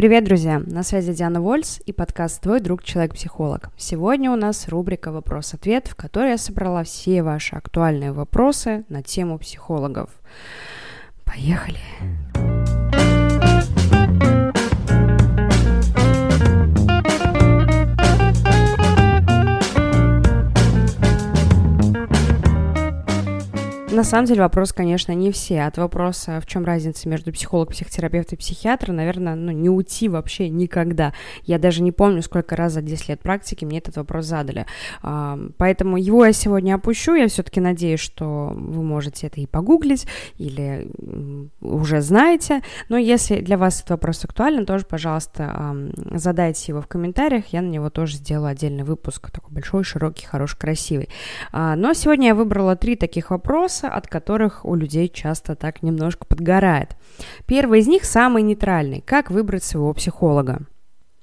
Привет, друзья! На связи Диана Вольс и подкаст «Твой друг Человек-психолог». Сегодня у нас рубрика «Вопрос-ответ», в которой я собрала все ваши актуальные вопросы на тему психологов. Поехали! На самом деле вопрос, конечно, не все. От вопроса, в чем разница между психолог, психотерапевт и психиатр, наверное, ну, не уйти вообще никогда. Я даже не помню, сколько раз за 10 лет практики мне этот вопрос задали. Поэтому его я сегодня опущу. Я все-таки надеюсь, что вы можете это и погуглить, или уже знаете. Но если для вас этот вопрос актуален, тоже, пожалуйста, задайте его в комментариях. Я на него тоже сделаю отдельный выпуск. Такой большой, широкий, хороший, красивый. А, но сегодня я выбрала три таких вопроса, от которых у людей часто так немножко подгорает. Первый из них самый нейтральный. Как выбрать своего психолога?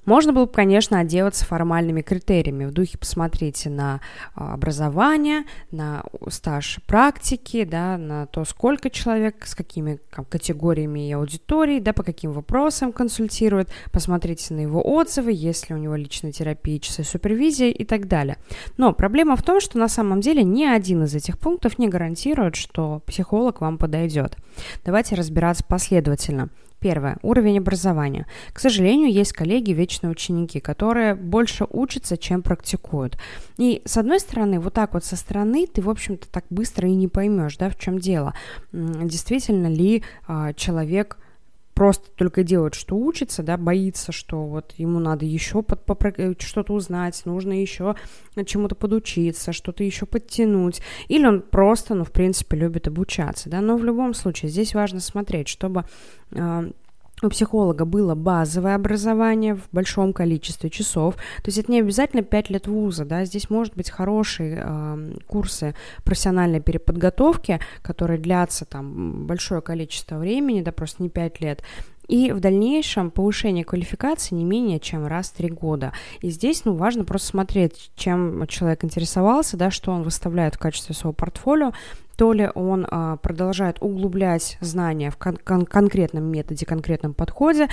Можно было бы, конечно, отделаться формальными критериями. В духе посмотрите на а, образование, на стаж практики, да, на то, сколько человек, с какими категориями и аудиторией, да, по каким вопросам консультирует. Посмотрите на его отзывы, есть ли у него личная терапия, часы супервизии и так далее. Но проблема в том, что на самом деле ни один из этих пунктов не гарантирует, что психолог вам подойдет. Давайте разбираться последовательно. Первое. Уровень образования. К сожалению, есть коллеги, вечные ученики, которые больше учатся, чем практикуют. И, с одной стороны, вот так вот со стороны ты, в общем-то, так быстро и не поймешь, да, в чем дело. Действительно ли а, человек просто только делает, что учится, да, боится, что вот ему надо еще э, что-то узнать, нужно еще чему-то подучиться, что-то еще подтянуть, или он просто, ну, в принципе, любит обучаться, да, но в любом случае здесь важно смотреть, чтобы э, у психолога было базовое образование в большом количестве часов. То есть это не обязательно 5 лет вуза, да, здесь может быть хорошие э, курсы профессиональной переподготовки, которые длятся там большое количество времени, да, просто не 5 лет. И в дальнейшем повышение квалификации не менее чем раз в три года. И здесь ну, важно просто смотреть, чем человек интересовался, да, что он выставляет в качестве своего портфолио, то ли он а, продолжает углублять знания в кон- кон- конкретном методе, конкретном подходе,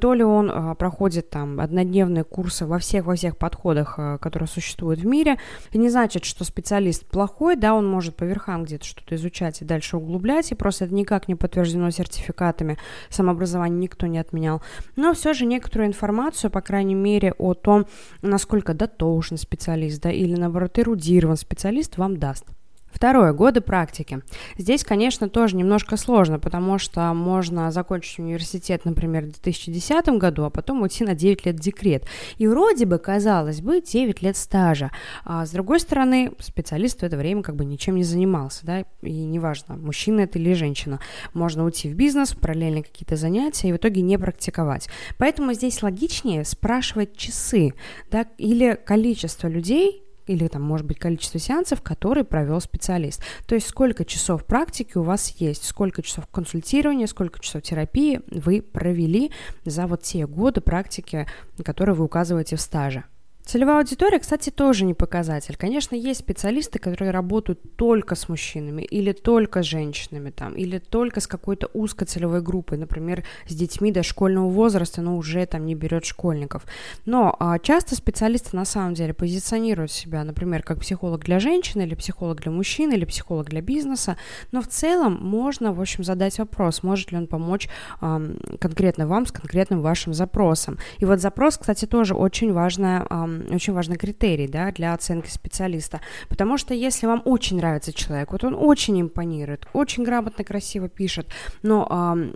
то ли он а, проходит там однодневные курсы во всех во всех подходах, а, которые существуют в мире. Это не значит, что специалист плохой, да, он может по верхам где-то что-то изучать и дальше углублять, и просто это никак не подтверждено сертификатами, самообразование никто не отменял. Но все же некоторую информацию, по крайней мере, о том, насколько дотошный специалист, да, или наоборот эрудирован специалист вам даст. Второе, годы практики. Здесь, конечно, тоже немножко сложно, потому что можно закончить университет, например, в 2010 году, а потом уйти на 9 лет декрет. И вроде бы, казалось бы, 9 лет стажа. А с другой стороны, специалист в это время как бы ничем не занимался, да, и неважно, мужчина это или женщина. Можно уйти в бизнес, параллельно какие-то занятия и в итоге не практиковать. Поэтому здесь логичнее спрашивать часы, да, или количество людей, или там, может быть, количество сеансов, которые провел специалист. То есть сколько часов практики у вас есть, сколько часов консультирования, сколько часов терапии вы провели за вот те годы практики, которые вы указываете в стаже. Целевая аудитория, кстати, тоже не показатель. Конечно, есть специалисты, которые работают только с мужчинами или только с женщинами, там, или только с какой-то узкой целевой группой, например, с детьми дошкольного возраста, но уже там не берет школьников. Но а, часто специалисты на самом деле позиционируют себя, например, как психолог для женщины, или психолог для мужчин, или психолог для бизнеса, но в целом можно, в общем, задать вопрос, может ли он помочь а, конкретно вам с конкретным вашим запросом. И вот запрос, кстати, тоже очень важная а, очень важный критерий да, для оценки специалиста. Потому что если вам очень нравится человек, вот он очень импонирует, очень грамотно, красиво пишет, но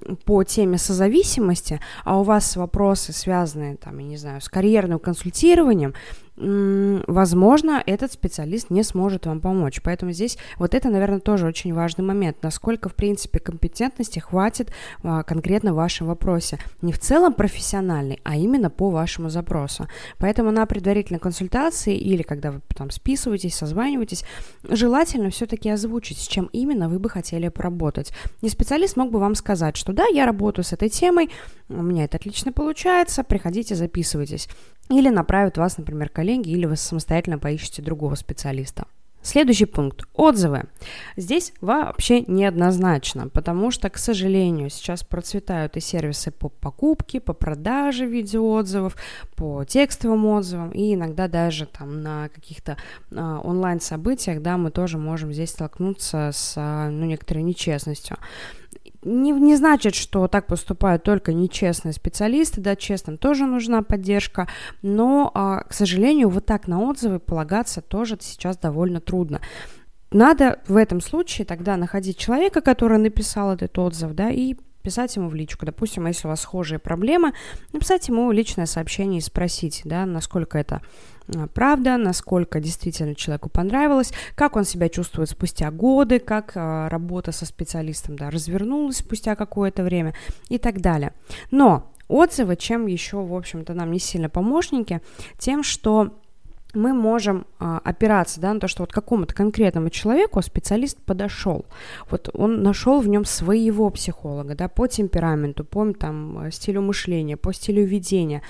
э, по теме созависимости, а у вас вопросы, связанные, там, я не знаю, с карьерным консультированием, возможно, этот специалист не сможет вам помочь. Поэтому здесь вот это, наверное, тоже очень важный момент. Насколько, в принципе, компетентности хватит а, конкретно в вашем вопросе. Не в целом профессиональный, а именно по вашему запросу. Поэтому на предварительной консультации или когда вы там списываетесь, созваниваетесь, желательно все-таки озвучить, с чем именно вы бы хотели поработать. И специалист мог бы вам сказать, что да, я работаю с этой темой, у меня это отлично получается, приходите, записывайтесь. Или направят вас, например, коллеги, или вы самостоятельно поищете другого специалиста. Следующий пункт – отзывы. Здесь вообще неоднозначно, потому что, к сожалению, сейчас процветают и сервисы по покупке, по продаже видеоотзывов, по текстовым отзывам, и иногда даже там на каких-то а, онлайн-событиях, да, мы тоже можем здесь столкнуться с, а, ну, некоторой нечестностью не, не значит, что так поступают только нечестные специалисты, да, честным тоже нужна поддержка, но, а, к сожалению, вот так на отзывы полагаться тоже сейчас довольно трудно. Надо в этом случае тогда находить человека, который написал этот отзыв, да, и писать ему в личку. Допустим, если у вас схожие проблемы, написать ему личное сообщение и спросить, да, насколько это а, правда, насколько действительно человеку понравилось, как он себя чувствует спустя годы, как а, работа со специалистом да, развернулась спустя какое-то время и так далее. Но отзывы, чем еще, в общем-то, нам не сильно помощники, тем, что мы можем а, опираться да, на то, что вот какому-то конкретному человеку специалист подошел. Вот он нашел в нем своего психолога, да, по темпераменту, по там, стилю мышления, по стилю ведения.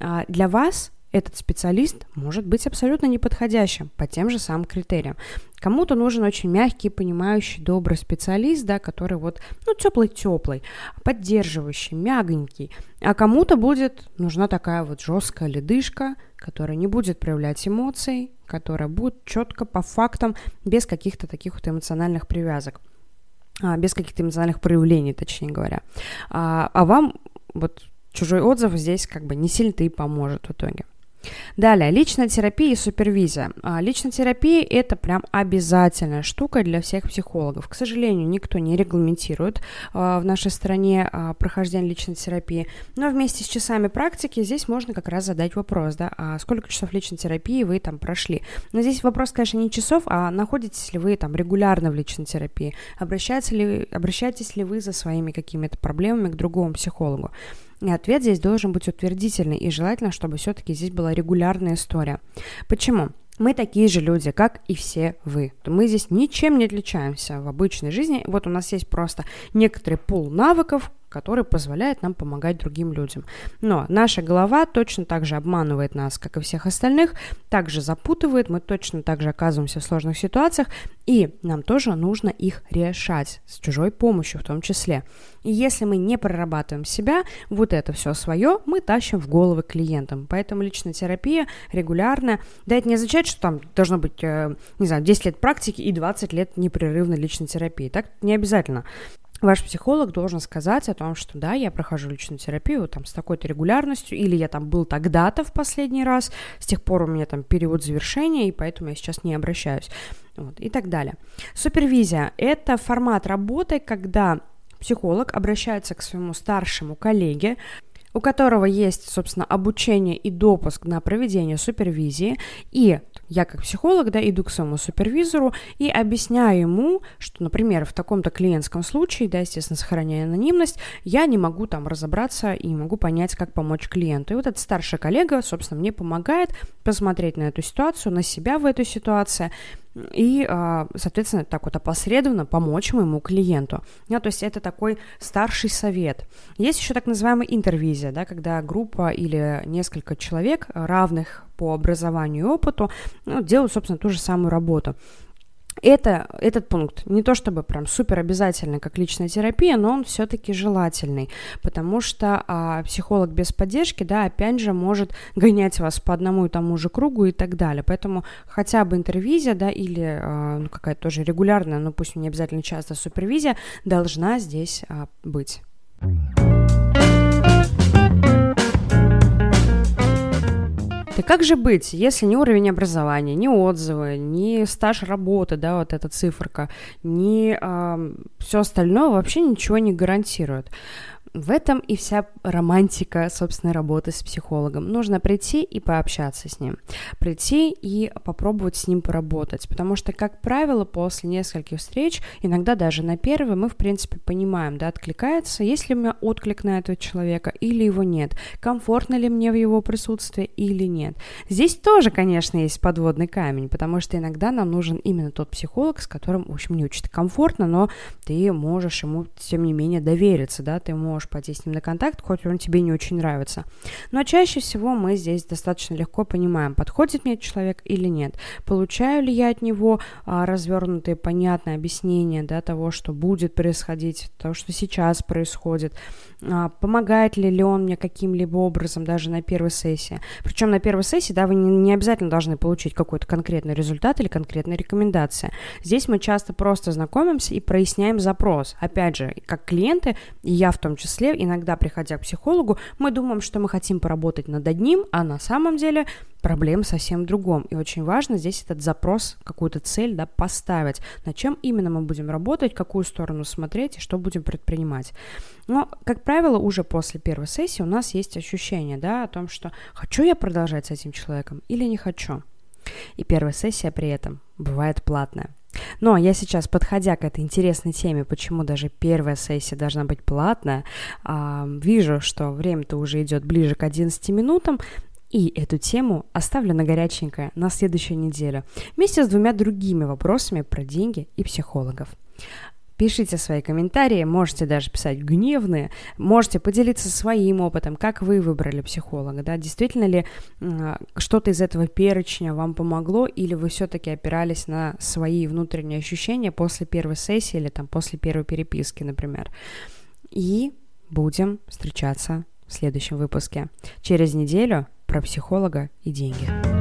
А для вас этот специалист может быть абсолютно неподходящим по тем же самым критериям. Кому-то нужен очень мягкий, понимающий, добрый специалист, да, который вот, ну, теплый-теплый, поддерживающий, мягонький. А кому-то будет нужна такая вот жесткая ледышка, которая не будет проявлять эмоций, которая будет четко по фактам, без каких-то таких вот эмоциональных привязок а, без каких-то эмоциональных проявлений, точнее говоря. А, а вам вот чужой отзыв здесь как бы не сильно-то и поможет в итоге. Далее, личная терапия и супервизия. А, личная терапия – это прям обязательная штука для всех психологов. К сожалению, никто не регламентирует а, в нашей стране а, прохождение личной терапии, но вместе с часами практики здесь можно как раз задать вопрос, да, а сколько часов личной терапии вы там прошли. Но здесь вопрос, конечно, не часов, а находитесь ли вы там регулярно в личной терапии, обращаетесь ли, обращаетесь ли вы за своими какими-то проблемами к другому психологу. И ответ здесь должен быть утвердительный, и желательно, чтобы все-таки здесь была регулярная история. Почему? Мы такие же люди, как и все вы. Мы здесь ничем не отличаемся в обычной жизни. Вот у нас есть просто некоторый пул навыков, который позволяет нам помогать другим людям. Но наша голова точно так же обманывает нас, как и всех остальных, также запутывает, мы точно так же оказываемся в сложных ситуациях, и нам тоже нужно их решать, с чужой помощью в том числе. И если мы не прорабатываем себя, вот это все свое мы тащим в головы клиентам. Поэтому личная терапия регулярная, да это не означает, что там должно быть, э, не знаю, 10 лет практики и 20 лет непрерывной личной терапии. Так не обязательно ваш психолог должен сказать о том, что да, я прохожу личную терапию там с такой-то регулярностью, или я там был тогда-то в последний раз, с тех пор у меня там период завершения, и поэтому я сейчас не обращаюсь, вот, и так далее. Супервизия – это формат работы, когда психолог обращается к своему старшему коллеге, у которого есть, собственно, обучение и допуск на проведение супервизии, и я как психолог, да, иду к своему супервизору и объясняю ему, что, например, в таком-то клиентском случае, да, естественно, сохраняя анонимность, я не могу там разобраться и не могу понять, как помочь клиенту. И вот этот старший коллега, собственно, мне помогает посмотреть на эту ситуацию, на себя в этой ситуации, и, а, соответственно, так вот опосредованно помочь моему клиенту. Ну, то есть это такой старший совет. Есть еще так называемая интервизия, да, когда группа или несколько человек, равных по образованию и опыту, ну, делают, собственно, ту же самую работу это, этот пункт не то чтобы прям супер обязательный, как личная терапия, но он все-таки желательный, потому что а, психолог без поддержки, да, опять же, может гонять вас по одному и тому же кругу и так далее. Поэтому хотя бы интервизия, да, или а, ну, какая-то тоже регулярная, но пусть не обязательно часто супервизия, должна здесь а, быть. Как же быть, если ни уровень образования, ни отзывы, ни стаж работы, да, вот эта циферка, ни э, все остальное вообще ничего не гарантирует. В этом и вся романтика, собственно, работы с психологом. Нужно прийти и пообщаться с ним. Прийти и попробовать с ним поработать. Потому что, как правило, после нескольких встреч, иногда даже на первой, мы, в принципе, понимаем, да, откликается, есть ли у меня отклик на этого человека или его нет. Комфортно ли мне в его присутствии или нет. Здесь тоже, конечно, есть подводный камень, потому что иногда нам нужен именно тот психолог, с которым, в общем, не очень комфортно, но ты можешь ему, тем не менее, довериться, да, ты можешь можешь пойти с ним на контакт, хоть он тебе не очень нравится. Но чаще всего мы здесь достаточно легко понимаем, подходит мне человек или нет. Получаю ли я от него а, развернутые, понятные объяснения да, того, что будет происходить, того, что сейчас происходит. А, помогает ли, ли он мне каким-либо образом даже на первой сессии. Причем на первой сессии, да, вы не, не обязательно должны получить какой-то конкретный результат или конкретная рекомендация. Здесь мы часто просто знакомимся и проясняем запрос. Опять же, как клиенты, и я в том числе, иногда приходя к психологу, мы думаем, что мы хотим поработать над одним, а на самом деле проблем совсем другом. И очень важно здесь этот запрос, какую-то цель да, поставить, над чем именно мы будем работать, какую сторону смотреть и что будем предпринимать. Но, как правило, уже после первой сессии у нас есть ощущение да, о том, что хочу я продолжать с этим человеком или не хочу. И первая сессия при этом бывает платная. Но я сейчас, подходя к этой интересной теме, почему даже первая сессия должна быть платная, вижу, что время-то уже идет ближе к 11 минутам, и эту тему оставлю на горяченькое на следующую неделю вместе с двумя другими вопросами про деньги и психологов. Пишите свои комментарии, можете даже писать гневные, можете поделиться своим опытом, как вы выбрали психолога, да, действительно ли э, что-то из этого перечня вам помогло, или вы все-таки опирались на свои внутренние ощущения после первой сессии или там после первой переписки, например. И будем встречаться в следующем выпуске. Через неделю про психолога и деньги.